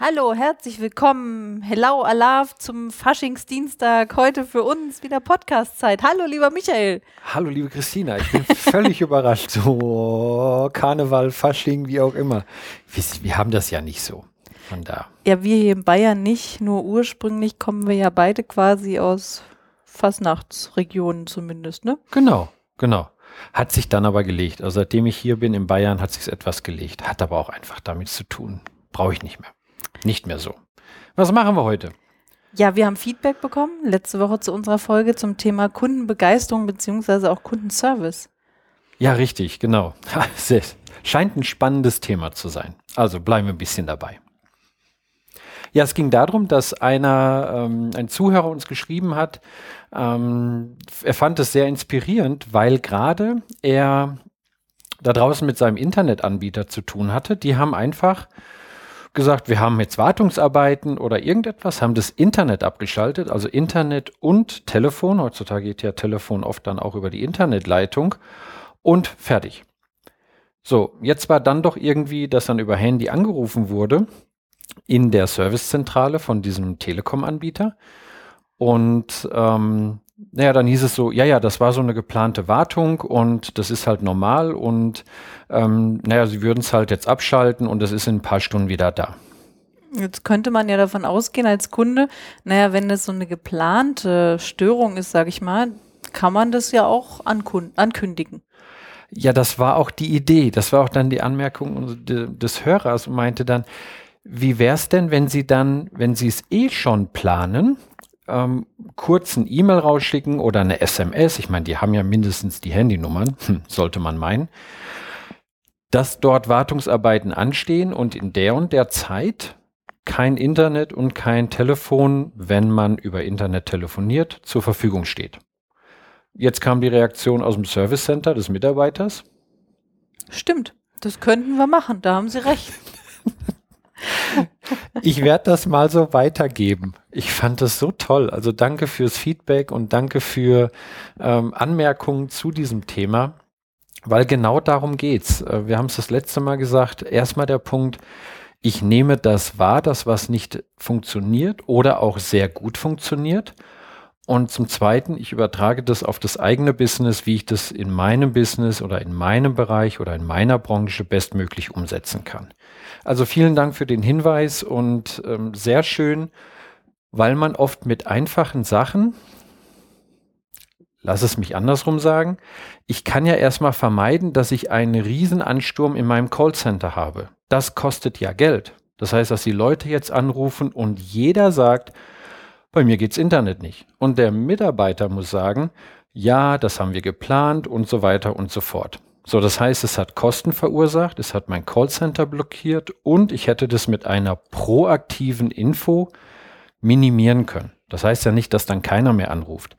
Hallo, herzlich willkommen. Hello, Alaf zum Faschingsdienstag. Heute für uns wieder Podcastzeit. Hallo, lieber Michael. Hallo, liebe Christina. Ich bin völlig überrascht. So, Karneval, Fasching, wie auch immer. Wir, wir, haben das ja nicht so. Von da. Ja, wir hier in Bayern nicht. Nur ursprünglich kommen wir ja beide quasi aus Fastnachtsregionen zumindest, ne? Genau, genau. Hat sich dann aber gelegt. Also seitdem ich hier bin in Bayern, hat sich etwas gelegt. Hat aber auch einfach damit zu tun. Brauche ich nicht mehr. Nicht mehr so. Was machen wir heute? Ja, wir haben Feedback bekommen letzte Woche zu unserer Folge zum Thema Kundenbegeisterung beziehungsweise auch Kundenservice. Ja, richtig, genau. Scheint ein spannendes Thema zu sein. Also bleiben wir ein bisschen dabei. Ja, es ging darum, dass einer, ähm, ein Zuhörer uns geschrieben hat, ähm, er fand es sehr inspirierend, weil gerade er da draußen mit seinem Internetanbieter zu tun hatte. Die haben einfach gesagt, wir haben jetzt Wartungsarbeiten oder irgendetwas, haben das Internet abgeschaltet, also Internet und Telefon. Heutzutage geht ja Telefon oft dann auch über die Internetleitung und fertig. So, jetzt war dann doch irgendwie, dass dann über Handy angerufen wurde in der Servicezentrale von diesem Telekom-Anbieter. Und ähm, naja, dann hieß es so, ja, ja, das war so eine geplante Wartung und das ist halt normal und ähm, naja, sie würden es halt jetzt abschalten und es ist in ein paar Stunden wieder da. Jetzt könnte man ja davon ausgehen als Kunde, naja, wenn das so eine geplante Störung ist, sage ich mal, kann man das ja auch ankündigen. Ja, das war auch die Idee. Das war auch dann die Anmerkung des Hörers und meinte dann, wie wäre es denn, wenn Sie dann, wenn Sie es eh schon planen, ähm, kurz ein E-Mail rausschicken oder eine SMS, ich meine, die haben ja mindestens die Handynummern, hm, sollte man meinen, dass dort Wartungsarbeiten anstehen und in der und der Zeit kein Internet und kein Telefon, wenn man über Internet telefoniert, zur Verfügung steht. Jetzt kam die Reaktion aus dem Service Center des Mitarbeiters. Stimmt, das könnten wir machen, da haben Sie recht. ich werde das mal so weitergeben. Ich fand das so toll. Also danke fürs Feedback und danke für ähm, Anmerkungen zu diesem Thema, weil genau darum geht's. Äh, wir haben es das letzte Mal gesagt. Erstmal der Punkt, ich nehme das wahr, das was nicht funktioniert oder auch sehr gut funktioniert. Und zum Zweiten, ich übertrage das auf das eigene Business, wie ich das in meinem Business oder in meinem Bereich oder in meiner Branche bestmöglich umsetzen kann. Also vielen Dank für den Hinweis und ähm, sehr schön, weil man oft mit einfachen Sachen, lass es mich andersrum sagen, ich kann ja erstmal vermeiden, dass ich einen Riesenansturm in meinem Callcenter habe. Das kostet ja Geld. Das heißt, dass die Leute jetzt anrufen und jeder sagt, bei mir geht's Internet nicht. Und der Mitarbeiter muss sagen, ja, das haben wir geplant und so weiter und so fort. So, das heißt, es hat Kosten verursacht, es hat mein Callcenter blockiert und ich hätte das mit einer proaktiven Info minimieren können. Das heißt ja nicht, dass dann keiner mehr anruft.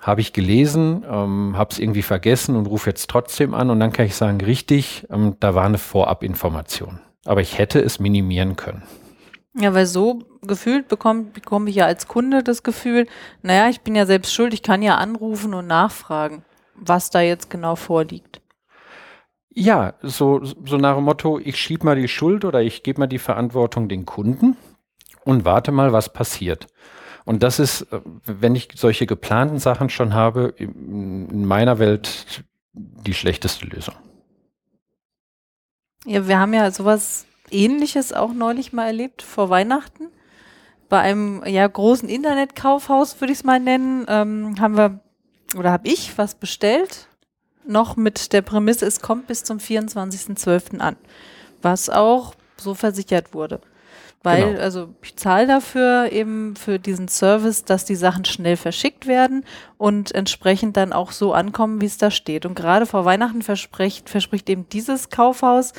Habe ich gelesen, ähm, habe es irgendwie vergessen und rufe jetzt trotzdem an und dann kann ich sagen, richtig, ähm, da war eine Vorabinformation. Aber ich hätte es minimieren können. Ja, weil so gefühlt bekomme bekomm ich ja als Kunde das Gefühl, naja, ich bin ja selbst schuld, ich kann ja anrufen und nachfragen, was da jetzt genau vorliegt. Ja, so, so nach dem Motto, ich schiebe mal die Schuld oder ich gebe mal die Verantwortung den Kunden und warte mal, was passiert. Und das ist, wenn ich solche geplanten Sachen schon habe, in meiner Welt die schlechteste Lösung. Ja, wir haben ja sowas ähnliches auch neulich mal erlebt vor Weihnachten. Bei einem ja, großen Internetkaufhaus, würde ich es mal nennen, ähm, haben wir oder habe ich was bestellt noch mit der Prämisse, es kommt bis zum 24.12. an, was auch so versichert wurde. Weil, genau. also ich zahle dafür eben für diesen Service, dass die Sachen schnell verschickt werden und entsprechend dann auch so ankommen, wie es da steht. Und gerade vor Weihnachten verspricht, verspricht eben dieses Kaufhaus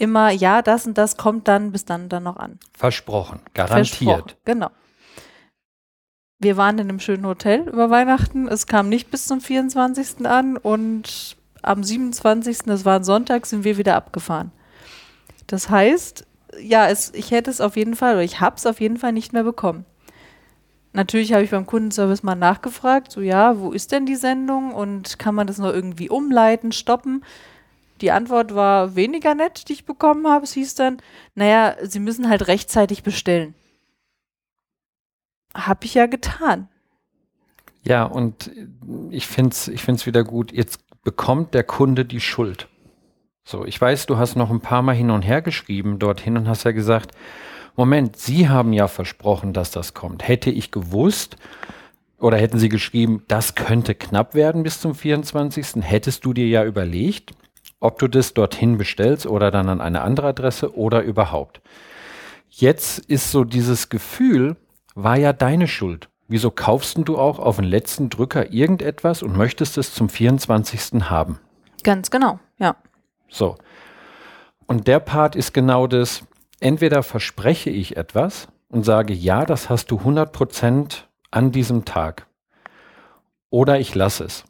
immer, ja, das und das kommt dann bis dann dann noch an. Versprochen, garantiert. Versprochen, genau. wir waren in einem schönen Hotel über Weihnachten. Es kam nicht bis zum 24. an und am 27., das war ein Sonntag, sind wir wieder abgefahren. Das heißt, ja, es, ich hätte es auf jeden Fall, oder ich habe es auf jeden Fall nicht mehr bekommen. Natürlich habe ich beim Kundenservice mal nachgefragt, so ja, wo ist denn die Sendung und kann man das noch irgendwie umleiten, stoppen? Die Antwort war weniger nett, die ich bekommen habe. Es hieß dann, naja, Sie müssen halt rechtzeitig bestellen. Hab ich ja getan. Ja, und ich finde es ich find's wieder gut. Jetzt bekommt der Kunde die Schuld. So, ich weiß, du hast noch ein paar Mal hin und her geschrieben dorthin und hast ja gesagt, Moment, Sie haben ja versprochen, dass das kommt. Hätte ich gewusst oder hätten Sie geschrieben, das könnte knapp werden bis zum 24., hättest du dir ja überlegt, ob du das dorthin bestellst oder dann an eine andere Adresse oder überhaupt. Jetzt ist so dieses Gefühl, war ja deine Schuld. Wieso kaufst du auch auf den letzten Drücker irgendetwas und möchtest es zum 24. haben? Ganz genau, ja. So. Und der Part ist genau das, entweder verspreche ich etwas und sage, ja, das hast du 100% an diesem Tag. Oder ich lasse es.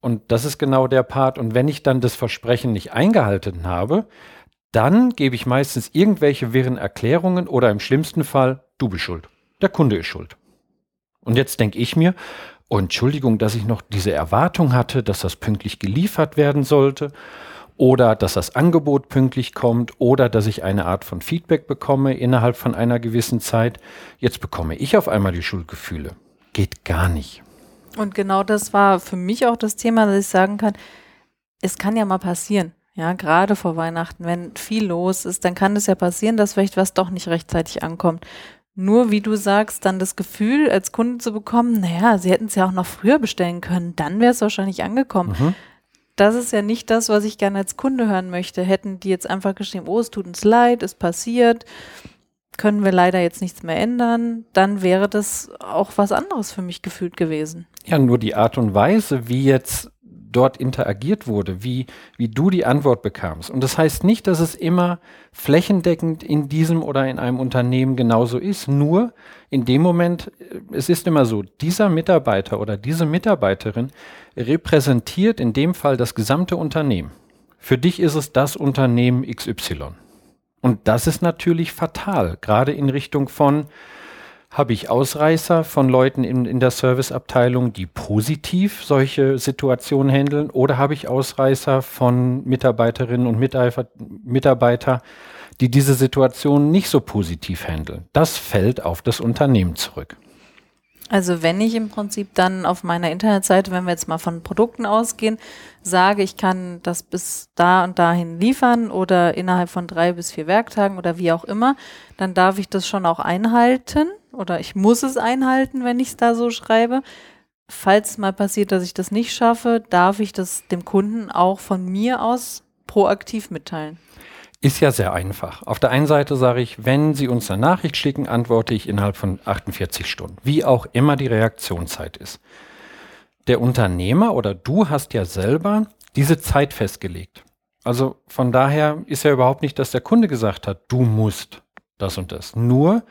Und das ist genau der Part. Und wenn ich dann das Versprechen nicht eingehalten habe, dann gebe ich meistens irgendwelche wirren Erklärungen oder im schlimmsten Fall, du bist schuld. Der Kunde ist schuld. Und jetzt denke ich mir, oh, Entschuldigung, dass ich noch diese Erwartung hatte, dass das pünktlich geliefert werden sollte oder dass das Angebot pünktlich kommt oder dass ich eine Art von Feedback bekomme innerhalb von einer gewissen Zeit. Jetzt bekomme ich auf einmal die Schuldgefühle. Geht gar nicht. Und genau das war für mich auch das Thema, dass ich sagen kann, es kann ja mal passieren. Ja, gerade vor Weihnachten, wenn viel los ist, dann kann es ja passieren, dass vielleicht was doch nicht rechtzeitig ankommt. Nur, wie du sagst, dann das Gefühl als Kunde zu bekommen, naja, sie hätten es ja auch noch früher bestellen können, dann wäre es wahrscheinlich angekommen. Mhm. Das ist ja nicht das, was ich gerne als Kunde hören möchte. Hätten die jetzt einfach geschrieben, oh, es tut uns leid, es passiert, können wir leider jetzt nichts mehr ändern, dann wäre das auch was anderes für mich gefühlt gewesen. Ja, nur die Art und Weise, wie jetzt dort interagiert wurde, wie, wie du die Antwort bekamst. Und das heißt nicht, dass es immer flächendeckend in diesem oder in einem Unternehmen genauso ist. Nur in dem Moment, äh, es ist immer so, dieser Mitarbeiter oder diese Mitarbeiterin repräsentiert in dem Fall das gesamte Unternehmen. Für dich ist es das Unternehmen XY. Und das ist natürlich fatal, gerade in Richtung von, habe ich Ausreißer von Leuten in, in der Serviceabteilung, die positiv solche Situationen handeln, oder habe ich Ausreißer von Mitarbeiterinnen und Mitarbeiter, die diese Situation nicht so positiv handeln? Das fällt auf das Unternehmen zurück. Also wenn ich im Prinzip dann auf meiner Internetseite, wenn wir jetzt mal von Produkten ausgehen, sage, ich kann das bis da und dahin liefern oder innerhalb von drei bis vier Werktagen oder wie auch immer, dann darf ich das schon auch einhalten oder ich muss es einhalten, wenn ich es da so schreibe. Falls mal passiert, dass ich das nicht schaffe, darf ich das dem Kunden auch von mir aus proaktiv mitteilen. Ist ja sehr einfach. Auf der einen Seite sage ich, wenn Sie uns eine Nachricht schicken, antworte ich innerhalb von 48 Stunden, wie auch immer die Reaktionszeit ist. Der Unternehmer oder du hast ja selber diese Zeit festgelegt. Also von daher ist ja überhaupt nicht, dass der Kunde gesagt hat, du musst das und das. Nur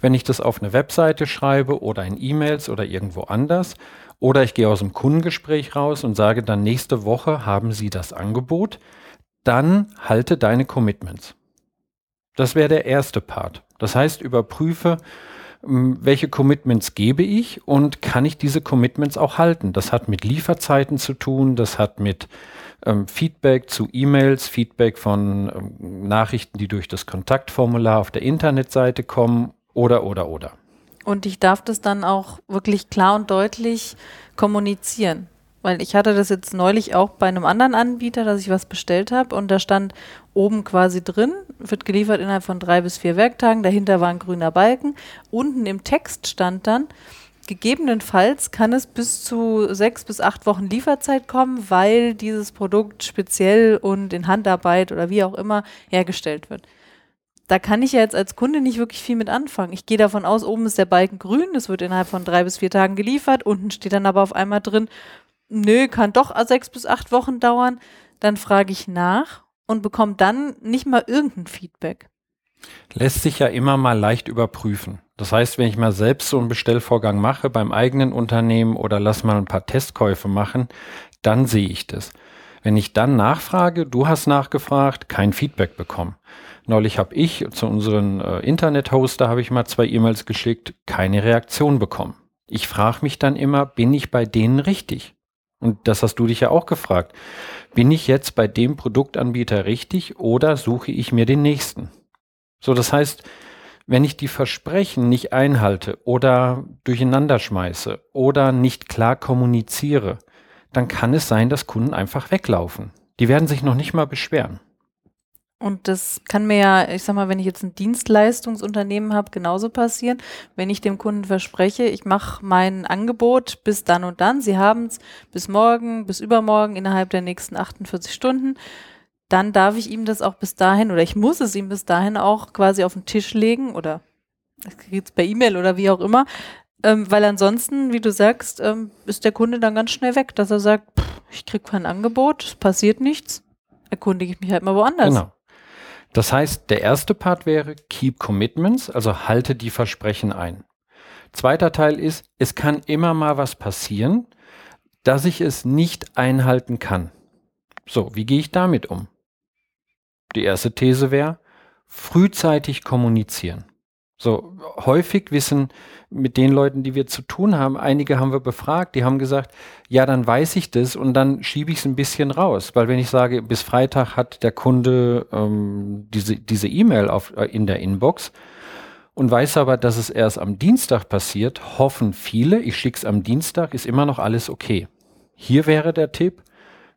wenn ich das auf eine Webseite schreibe oder in E-Mails oder irgendwo anders. Oder ich gehe aus dem Kundengespräch raus und sage dann, nächste Woche haben Sie das Angebot. Dann halte deine Commitments. Das wäre der erste Part. Das heißt, überprüfe, ähm, welche Commitments gebe ich und kann ich diese Commitments auch halten. Das hat mit Lieferzeiten zu tun, das hat mit ähm, Feedback zu E-Mails, Feedback von ähm, Nachrichten, die durch das Kontaktformular auf der Internetseite kommen oder, oder, oder. Und ich darf das dann auch wirklich klar und deutlich kommunizieren. Weil ich hatte das jetzt neulich auch bei einem anderen Anbieter, dass ich was bestellt habe und da stand oben quasi drin, wird geliefert innerhalb von drei bis vier Werktagen, dahinter war ein grüner Balken. Unten im Text stand dann, gegebenenfalls kann es bis zu sechs bis acht Wochen Lieferzeit kommen, weil dieses Produkt speziell und in Handarbeit oder wie auch immer hergestellt wird da kann ich ja jetzt als Kunde nicht wirklich viel mit anfangen. Ich gehe davon aus, oben ist der Balken grün, es wird innerhalb von drei bis vier Tagen geliefert, unten steht dann aber auf einmal drin, nö, kann doch sechs bis acht Wochen dauern. Dann frage ich nach und bekomme dann nicht mal irgendein Feedback. Lässt sich ja immer mal leicht überprüfen. Das heißt, wenn ich mal selbst so einen Bestellvorgang mache beim eigenen Unternehmen oder lass mal ein paar Testkäufe machen, dann sehe ich das. Wenn ich dann nachfrage, du hast nachgefragt, kein Feedback bekommen. Neulich habe ich zu unseren äh, Internet-Hoster habe ich mal zwei E-Mails geschickt, keine Reaktion bekommen. Ich frage mich dann immer, bin ich bei denen richtig? Und das hast du dich ja auch gefragt. Bin ich jetzt bei dem Produktanbieter richtig oder suche ich mir den nächsten? So, das heißt, wenn ich die Versprechen nicht einhalte oder durcheinander schmeiße oder nicht klar kommuniziere, dann kann es sein, dass Kunden einfach weglaufen. Die werden sich noch nicht mal beschweren. Und das kann mir ja, ich sag mal, wenn ich jetzt ein Dienstleistungsunternehmen habe, genauso passieren. Wenn ich dem Kunden verspreche, ich mache mein Angebot bis dann und dann, Sie haben es bis morgen, bis übermorgen innerhalb der nächsten 48 Stunden, dann darf ich ihm das auch bis dahin oder ich muss es ihm bis dahin auch quasi auf den Tisch legen oder jetzt per E-Mail oder wie auch immer, ähm, weil ansonsten, wie du sagst, ähm, ist der Kunde dann ganz schnell weg, dass er sagt, pff, ich kriege kein Angebot, es passiert nichts, erkundige ich mich halt mal woanders. Genau. Das heißt, der erste Part wäre Keep Commitments, also halte die Versprechen ein. Zweiter Teil ist, es kann immer mal was passieren, dass ich es nicht einhalten kann. So, wie gehe ich damit um? Die erste These wäre, frühzeitig kommunizieren. So häufig wissen mit den Leuten, die wir zu tun haben, einige haben wir befragt, die haben gesagt, ja, dann weiß ich das und dann schiebe ich es ein bisschen raus. Weil wenn ich sage, bis Freitag hat der Kunde ähm, diese E-Mail auf äh, in der Inbox und weiß aber, dass es erst am Dienstag passiert, hoffen viele, ich schicke es am Dienstag, ist immer noch alles okay. Hier wäre der Tipp,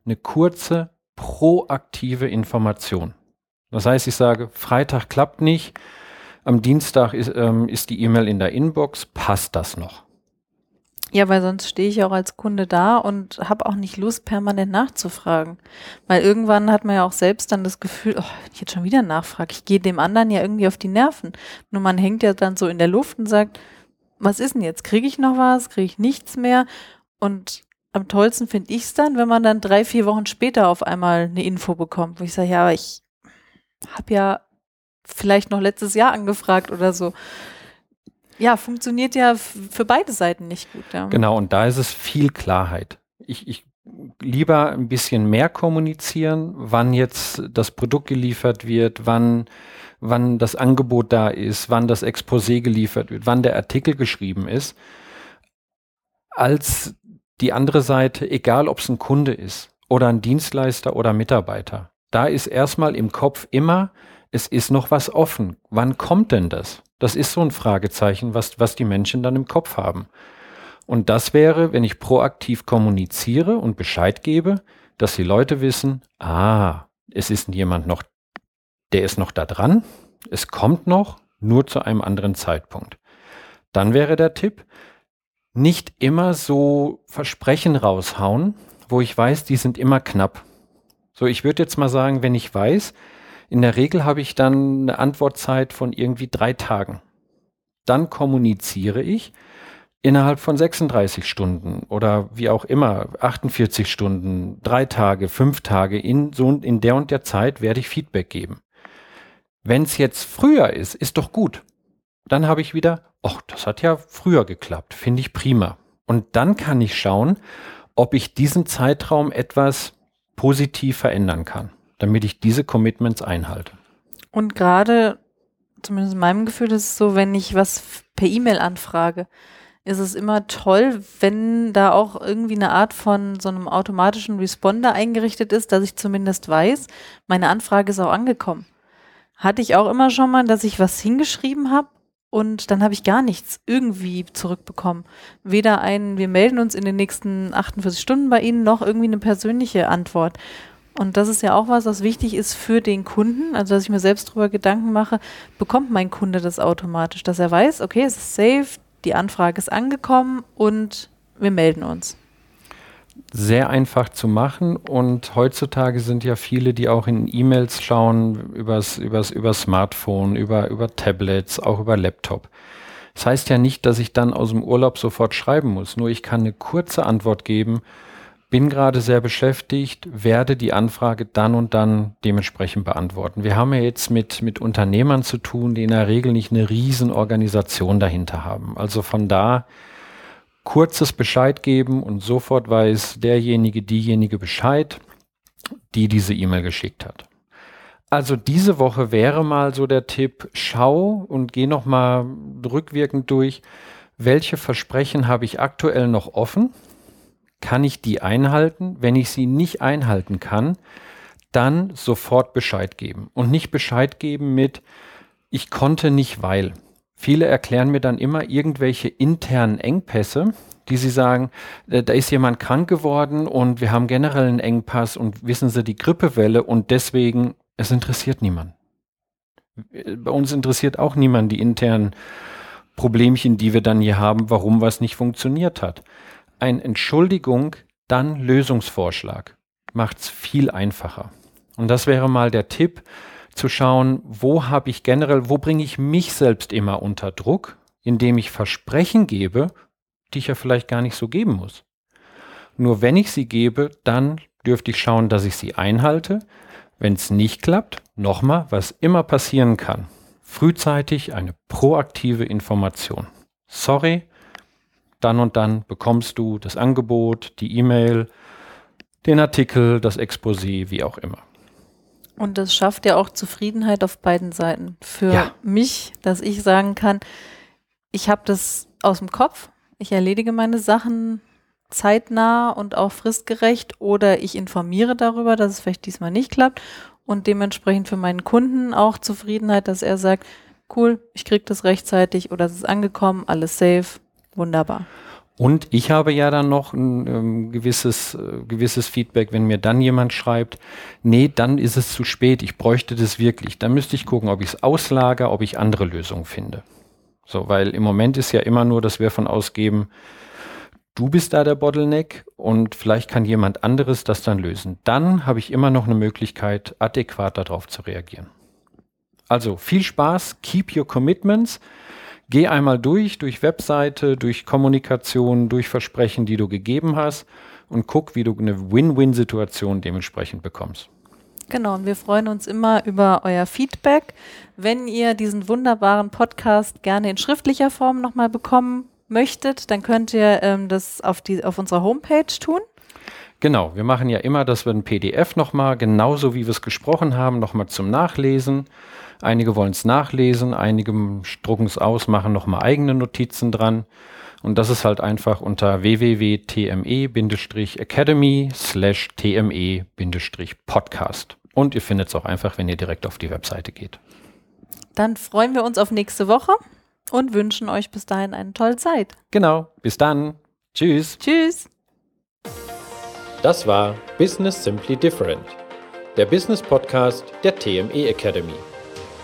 eine kurze, proaktive Information. Das heißt, ich sage, Freitag klappt nicht, am Dienstag ist, ähm, ist die E-Mail in der Inbox, passt das noch? Ja, weil sonst stehe ich auch als Kunde da und habe auch nicht Lust, permanent nachzufragen. Weil irgendwann hat man ja auch selbst dann das Gefühl, oh, ich jetzt schon wieder nachfrage, ich gehe dem anderen ja irgendwie auf die Nerven. Nur man hängt ja dann so in der Luft und sagt, was ist denn jetzt? Kriege ich noch was? Kriege ich nichts mehr? Und am tollsten finde ich es dann, wenn man dann drei, vier Wochen später auf einmal eine Info bekommt, wo ich sage, ja, aber ich habe ja vielleicht noch letztes Jahr angefragt oder so. Ja, funktioniert ja für beide Seiten nicht gut. Ja. Genau, und da ist es viel Klarheit. Ich, ich lieber ein bisschen mehr kommunizieren, wann jetzt das Produkt geliefert wird, wann, wann das Angebot da ist, wann das Exposé geliefert wird, wann der Artikel geschrieben ist, als die andere Seite, egal ob es ein Kunde ist oder ein Dienstleister oder Mitarbeiter. Da ist erstmal im Kopf immer, es ist noch was offen. Wann kommt denn das? Das ist so ein Fragezeichen, was, was die Menschen dann im Kopf haben. Und das wäre, wenn ich proaktiv kommuniziere und Bescheid gebe, dass die Leute wissen, ah, es ist jemand noch, der ist noch da dran, es kommt noch, nur zu einem anderen Zeitpunkt. Dann wäre der Tipp, nicht immer so Versprechen raushauen, wo ich weiß, die sind immer knapp. So, ich würde jetzt mal sagen, wenn ich weiß, in der Regel habe ich dann eine Antwortzeit von irgendwie drei Tagen. Dann kommuniziere ich innerhalb von 36 Stunden oder wie auch immer, 48 Stunden, drei Tage, fünf Tage, in, so, in der und der Zeit werde ich Feedback geben. Wenn es jetzt früher ist, ist doch gut. Dann habe ich wieder, ach, das hat ja früher geklappt, finde ich prima. Und dann kann ich schauen, ob ich diesen Zeitraum etwas positiv verändern kann damit ich diese Commitments einhalte. Und gerade, zumindest in meinem Gefühl, ist es so, wenn ich was per E-Mail anfrage, ist es immer toll, wenn da auch irgendwie eine Art von so einem automatischen Responder eingerichtet ist, dass ich zumindest weiß, meine Anfrage ist auch angekommen. Hatte ich auch immer schon mal, dass ich was hingeschrieben habe und dann habe ich gar nichts irgendwie zurückbekommen. Weder ein, wir melden uns in den nächsten 48 Stunden bei Ihnen, noch irgendwie eine persönliche Antwort. Und das ist ja auch was, was wichtig ist für den Kunden, also dass ich mir selbst darüber Gedanken mache, bekommt mein Kunde das automatisch, dass er weiß, okay, es ist safe, die Anfrage ist angekommen und wir melden uns. Sehr einfach zu machen und heutzutage sind ja viele, die auch in E-Mails schauen, übers, übers, über Smartphone, über, über Tablets, auch über Laptop. Das heißt ja nicht, dass ich dann aus dem Urlaub sofort schreiben muss, nur ich kann eine kurze Antwort geben, bin gerade sehr beschäftigt, werde die Anfrage dann und dann dementsprechend beantworten. Wir haben ja jetzt mit, mit Unternehmern zu tun, die in der Regel nicht eine Riesenorganisation dahinter haben. Also von da kurzes Bescheid geben und sofort weiß derjenige, diejenige Bescheid, die diese E-Mail geschickt hat. Also diese Woche wäre mal so der Tipp, schau und geh noch mal rückwirkend durch, welche Versprechen habe ich aktuell noch offen kann ich die einhalten? Wenn ich sie nicht einhalten kann, dann sofort Bescheid geben. Und nicht Bescheid geben mit, ich konnte nicht, weil. Viele erklären mir dann immer irgendwelche internen Engpässe, die sie sagen, äh, da ist jemand krank geworden und wir haben generell einen Engpass und wissen Sie die Grippewelle und deswegen, es interessiert niemand. Bei uns interessiert auch niemand die internen Problemchen, die wir dann hier haben, warum was nicht funktioniert hat ein Entschuldigung, dann Lösungsvorschlag. Macht es viel einfacher. Und das wäre mal der Tipp, zu schauen, wo habe ich generell, wo bringe ich mich selbst immer unter Druck, indem ich Versprechen gebe, die ich ja vielleicht gar nicht so geben muss. Nur wenn ich sie gebe, dann dürfte ich schauen, dass ich sie einhalte. Wenn es nicht klappt, nochmal, was immer passieren kann. Frühzeitig eine proaktive Information. Sorry, dann und dann bekommst du das Angebot, die E-Mail, den Artikel, das Exposé, wie auch immer. Und das schafft ja auch Zufriedenheit auf beiden Seiten. Für ja. mich, dass ich sagen kann, ich habe das aus dem Kopf, ich erledige meine Sachen zeitnah und auch fristgerecht oder ich informiere darüber, dass es vielleicht diesmal nicht klappt und dementsprechend für meinen Kunden auch Zufriedenheit, dass er sagt, cool, ich kriege das rechtzeitig oder es ist angekommen, alles safe, Wunderbar. Und ich habe ja dann noch ein ähm, gewisses, äh, gewisses Feedback, wenn mir dann jemand schreibt, nee, dann ist es zu spät, ich bräuchte das wirklich. Dann müsste ich gucken, ob ich es auslager, ob ich andere Lösungen finde. So, weil im Moment ist ja immer nur, dass wir von ausgeben, du bist da der Bottleneck und vielleicht kann jemand anderes das dann lösen. Dann habe ich immer noch eine Möglichkeit, adäquat darauf zu reagieren. Also viel Spaß, keep your commitments. Geh einmal durch, durch Webseite, durch Kommunikation, durch Versprechen, die du gegeben hast und guck, wie du eine Win-Win-Situation dementsprechend bekommst. Genau, und wir freuen uns immer über euer Feedback. Wenn ihr diesen wunderbaren Podcast gerne in schriftlicher Form nochmal bekommen möchtet, dann könnt ihr ähm, das auf, die, auf unserer Homepage tun. Genau, wir machen ja immer, dass wir ein PDF nochmal, genauso wie wir es gesprochen haben, nochmal zum Nachlesen Einige wollen es nachlesen, einige drucken es aus, machen nochmal eigene Notizen dran. Und das ist halt einfach unter www.tme-academy slash tme-podcast. Und ihr findet es auch einfach, wenn ihr direkt auf die Webseite geht. Dann freuen wir uns auf nächste Woche und wünschen euch bis dahin eine tolle Zeit. Genau, bis dann. Tschüss. Tschüss. Das war Business Simply Different, der Business Podcast der TME Academy.